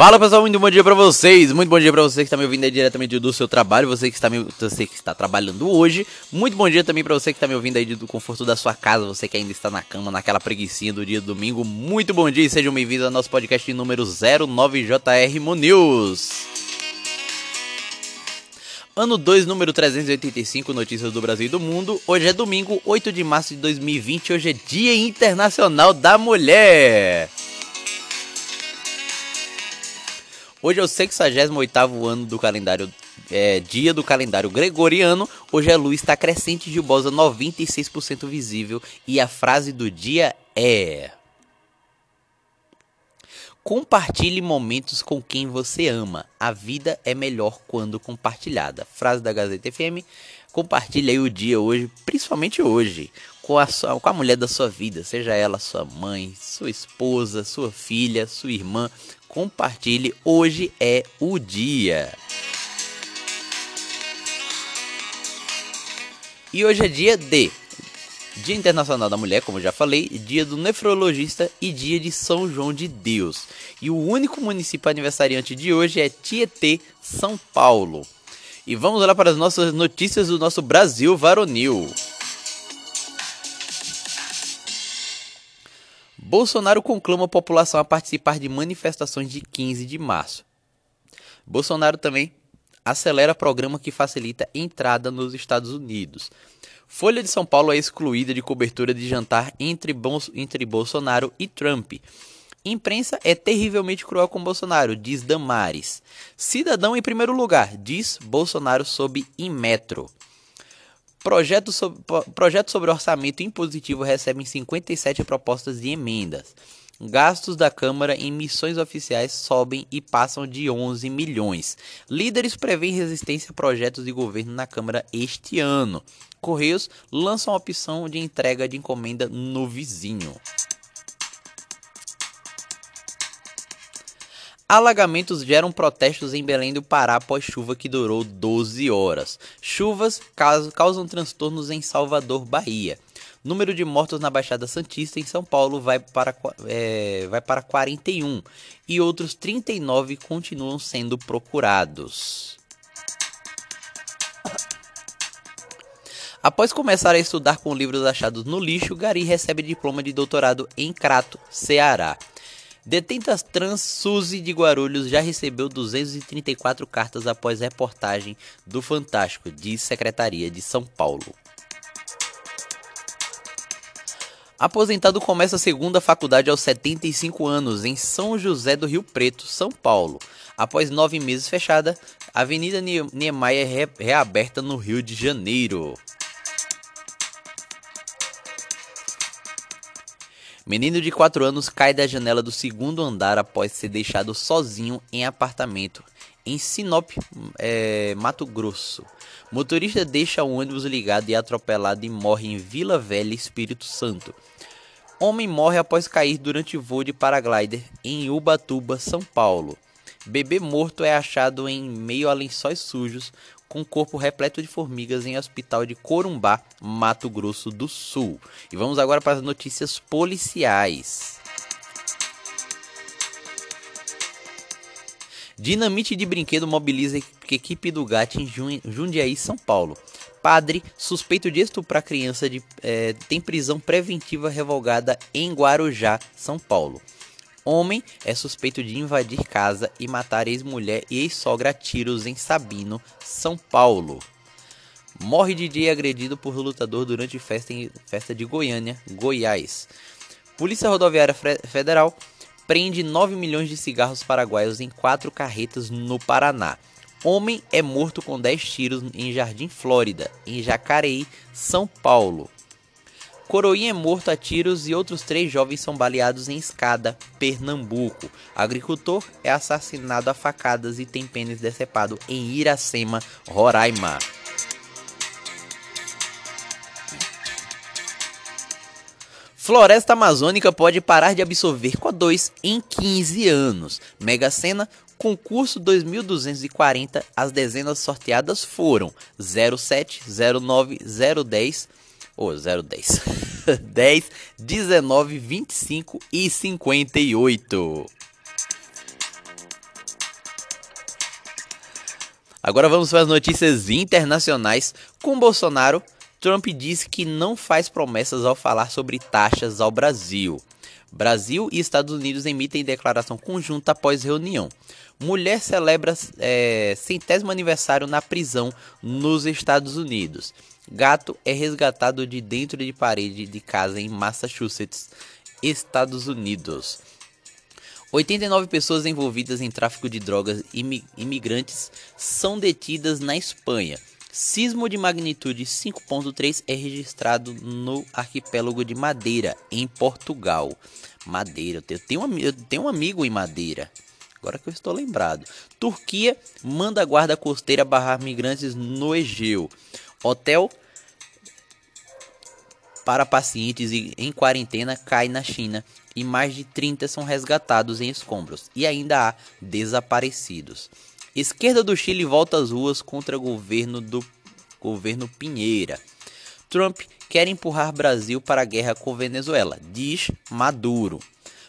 Fala pessoal, muito bom dia pra vocês, muito bom dia pra você que está me ouvindo aí diretamente do seu trabalho, você que está me, você que está trabalhando hoje, muito bom dia também pra você que está me ouvindo aí do conforto da sua casa, você que ainda está na cama, naquela preguiçinha do dia do domingo, muito bom dia e sejam bem-vindos ao nosso podcast número 09JR Monews. Ano 2, número 385, notícias do Brasil e do mundo. Hoje é domingo, 8 de março de 2020, hoje é Dia Internacional da Mulher. Hoje é o 68 ano do calendário, é, dia do calendário gregoriano. Hoje a luz está crescente de bosa 96% visível e a frase do dia é: Compartilhe momentos com quem você ama. A vida é melhor quando compartilhada. Frase da Gazeta FM. Compartilhe aí o dia hoje, principalmente hoje, com a, sua, com a mulher da sua vida, seja ela sua mãe, sua esposa, sua filha, sua irmã, compartilhe. Hoje é o dia. E hoje é dia de Dia Internacional da Mulher, como já falei, dia do nefrologista e dia de São João de Deus. E o único município aniversariante de hoje é Tietê, São Paulo. E vamos lá para as nossas notícias do nosso Brasil varonil. Bolsonaro conclama a população a participar de manifestações de 15 de março. Bolsonaro também acelera programa que facilita entrada nos Estados Unidos. Folha de São Paulo é excluída de cobertura de jantar entre, entre Bolsonaro e Trump. Imprensa é terrivelmente cruel com Bolsonaro, diz Damares. Cidadão em primeiro lugar, diz Bolsonaro sob Inmetro. Projeto sobre, projeto sobre orçamento impositivo recebe 57 propostas de emendas. Gastos da Câmara em missões oficiais sobem e passam de 11 milhões. Líderes prevêem resistência a projetos de governo na Câmara este ano. Correios lançam a opção de entrega de encomenda no vizinho. Alagamentos geram protestos em Belém do Pará após chuva que durou 12 horas. Chuvas causam transtornos em Salvador, Bahia. Número de mortos na Baixada Santista em São Paulo vai para, é, vai para 41 e outros 39 continuam sendo procurados. Após começar a estudar com livros achados no lixo, Gari recebe diploma de doutorado em Crato, Ceará. Detenta trans Suzy de Guarulhos já recebeu 234 cartas após reportagem do Fantástico, diz Secretaria de São Paulo. Aposentado começa a segunda faculdade aos 75 anos em São José do Rio Preto, São Paulo. Após nove meses fechada, a Avenida Niemeyer reaberta no Rio de Janeiro. Menino de 4 anos cai da janela do segundo andar após ser deixado sozinho em apartamento em Sinop, é, Mato Grosso. Motorista deixa o ônibus ligado e atropelado e morre em Vila Velha, Espírito Santo. Homem morre após cair durante voo de paraglider em Ubatuba, São Paulo. Bebê morto é achado em meio a lençóis sujos com corpo repleto de formigas em hospital de Corumbá, Mato Grosso do Sul. E vamos agora para as notícias policiais. Dinamite de brinquedo mobiliza equipe do GAT em Jundiaí, São Paulo. Padre, suspeito de estuprar criança, de, é, tem prisão preventiva revogada em Guarujá, São Paulo. Homem é suspeito de invadir casa e matar ex-mulher e ex-sogra a tiros em Sabino, São Paulo. Morre DJ agredido por lutador durante festa, em, festa de Goiânia, Goiás. Polícia Rodoviária Federal prende 9 milhões de cigarros paraguaios em quatro carretas no Paraná. Homem é morto com 10 tiros em Jardim Flórida, em Jacareí, São Paulo. Coroinha é morto a tiros e outros três jovens são baleados em Escada, Pernambuco. Agricultor é assassinado a facadas e tem pênis decepado em Iracema, Roraima. Floresta Amazônica pode parar de absorver CO2 em 15 anos. Mega Sena, concurso 2240, as dezenas sorteadas foram 07, 09, 010 ou 010. 10, 19, 25 e 58. Agora vamos para as notícias internacionais. Com Bolsonaro, Trump diz que não faz promessas ao falar sobre taxas ao Brasil. Brasil e Estados Unidos emitem declaração conjunta após reunião. Mulher celebra é, centésimo aniversário na prisão nos Estados Unidos. Gato é resgatado de dentro de parede de casa em Massachusetts, Estados Unidos. 89 pessoas envolvidas em tráfico de drogas e imigrantes são detidas na Espanha. Sismo de magnitude 5.3 é registrado no arquipélago de Madeira, em Portugal. Madeira, eu tenho, um, eu tenho um amigo em Madeira. Agora que eu estou lembrado. Turquia manda a guarda costeira barrar migrantes no Egeu. Hotel para pacientes em quarentena cai na China e mais de 30 são resgatados em escombros e ainda há desaparecidos. Esquerda do Chile volta às ruas contra governo do governo Pinheira. Trump quer empurrar Brasil para a guerra com Venezuela, diz Maduro.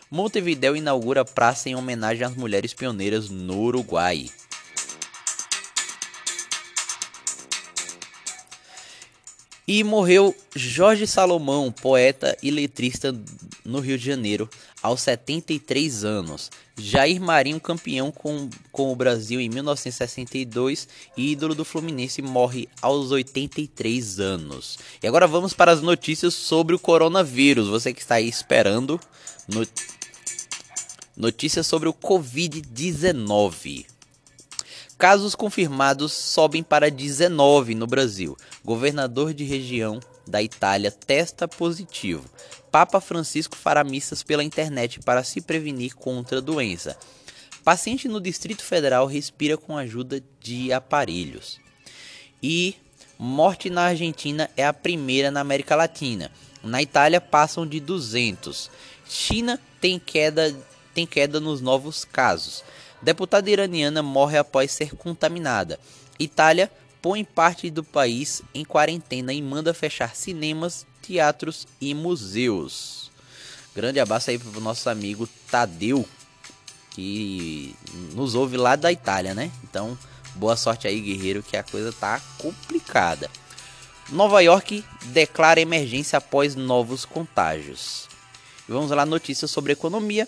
Montevideo inaugura praça em homenagem às mulheres pioneiras no Uruguai. E morreu Jorge Salomão, poeta e letrista no Rio de Janeiro, aos 73 anos. Jair Marinho, campeão com, com o Brasil em 1962 e ídolo do Fluminense, morre aos 83 anos. E agora vamos para as notícias sobre o coronavírus. Você que está aí esperando. No... Notícias sobre o Covid-19. Casos confirmados sobem para 19 no Brasil. Governador de região da Itália testa positivo. Papa Francisco fará missas pela internet para se prevenir contra a doença. Paciente no Distrito Federal respira com ajuda de aparelhos. E morte na Argentina é a primeira na América Latina. Na Itália passam de 200. China tem queda, tem queda nos novos casos. Deputada iraniana morre após ser contaminada. Itália põe parte do país em quarentena e manda fechar cinemas, teatros e museus. Grande abraço aí pro nosso amigo Tadeu, que nos ouve lá da Itália, né? Então, boa sorte aí, guerreiro, que a coisa tá complicada. Nova York declara emergência após novos contágios. vamos lá, notícias sobre economia.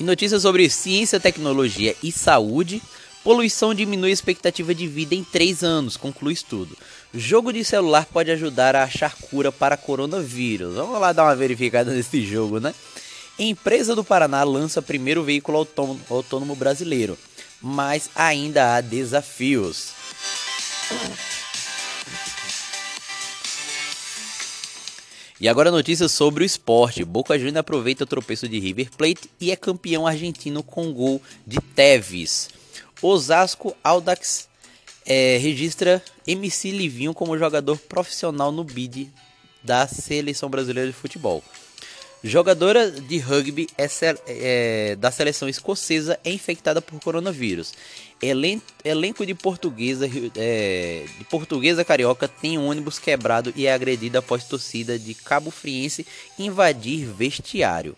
E notícias sobre ciência, tecnologia e saúde. Poluição diminui a expectativa de vida em 3 anos, conclui estudo. Jogo de celular pode ajudar a achar cura para coronavírus. Vamos lá dar uma verificada nesse jogo, né? Empresa do Paraná lança primeiro veículo autônomo, autônomo brasileiro, mas ainda há desafios. E agora notícias sobre o esporte. Boca Juniors aproveita o tropeço de River Plate e é campeão argentino com gol de Tevez. Osasco Audax é, registra MC Livinho como jogador profissional no bid da Seleção Brasileira de Futebol. Jogadora de rugby é, é, da seleção escocesa é infectada por coronavírus. Elen elenco de portuguesa, é, de portuguesa carioca tem um ônibus quebrado e é agredida após torcida de Cabo Friense invadir vestiário.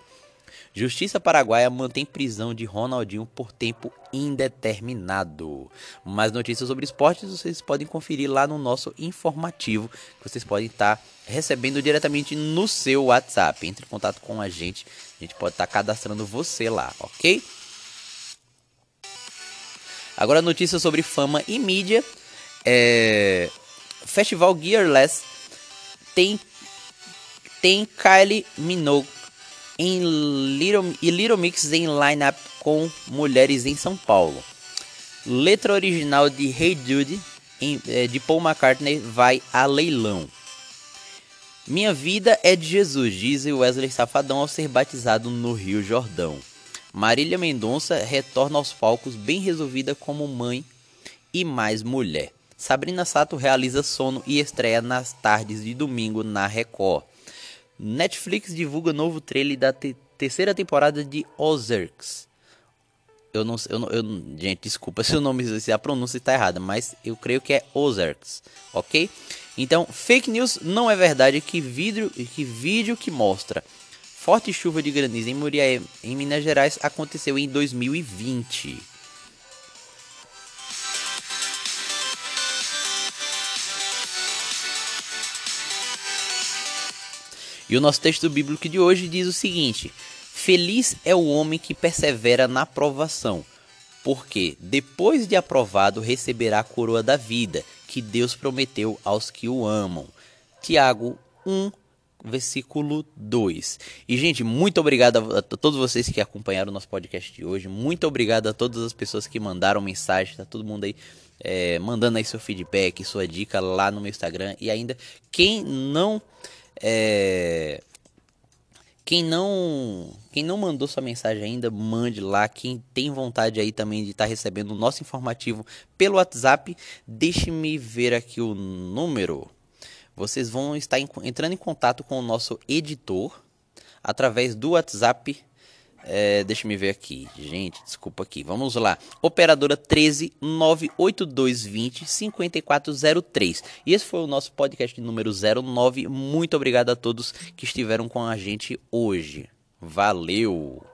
Justiça Paraguaia mantém prisão de Ronaldinho por tempo indeterminado. Mais notícias sobre esportes vocês podem conferir lá no nosso informativo, que vocês podem estar recebendo diretamente no seu WhatsApp. Entre em contato com a gente, a gente pode estar cadastrando você lá, ok? Agora notícias sobre fama e mídia. É... Festival Gearless tem tem Kylie Minogue em Little, e Little Mix em lineup com mulheres em São Paulo. Letra original de Hey Jude em, é, de Paul McCartney vai a leilão. Minha vida é de Jesus, diz Wesley Safadão ao ser batizado no Rio Jordão. Marília Mendonça retorna aos palcos bem resolvida como mãe e mais mulher. Sabrina Sato realiza sono e estreia nas tardes de domingo na Record. Netflix divulga novo trailer da te terceira temporada de Ozarks. Eu não, eu, eu gente, desculpa se o nome, se a pronúncia está errada, mas eu creio que é Ozarks, ok? Então, fake news não é verdade que vídeo que vídeo que mostra forte chuva de granizo em Muriaé, em Minas Gerais, aconteceu em 2020. E o nosso texto bíblico de hoje diz o seguinte: Feliz é o homem que persevera na provação, porque depois de aprovado receberá a coroa da vida que Deus prometeu aos que o amam. Tiago 1, versículo 2. E, gente, muito obrigado a, todos vocês que acompanharam o nosso podcast de hoje. Muito obrigado a todas as pessoas que mandaram mensagem. Tá todo mundo aí é, mandando aí seu feedback, sua dica lá no meu Instagram. E ainda, quem não. É, quem não, quem não mandou sua mensagem ainda, mande lá. Quem tem vontade aí também de estar tá recebendo o nosso informativo pelo WhatsApp, deixe-me ver aqui o número. Vocês vão estar entrando em contato com o nosso editor através do WhatsApp é, deixa me ver aqui, gente, desculpa aqui. Vamos lá. Operadora 13 98220 5403. E esse foi o nosso podcast número 09. Muito obrigado a todos que estiveram com a gente hoje. Valeu!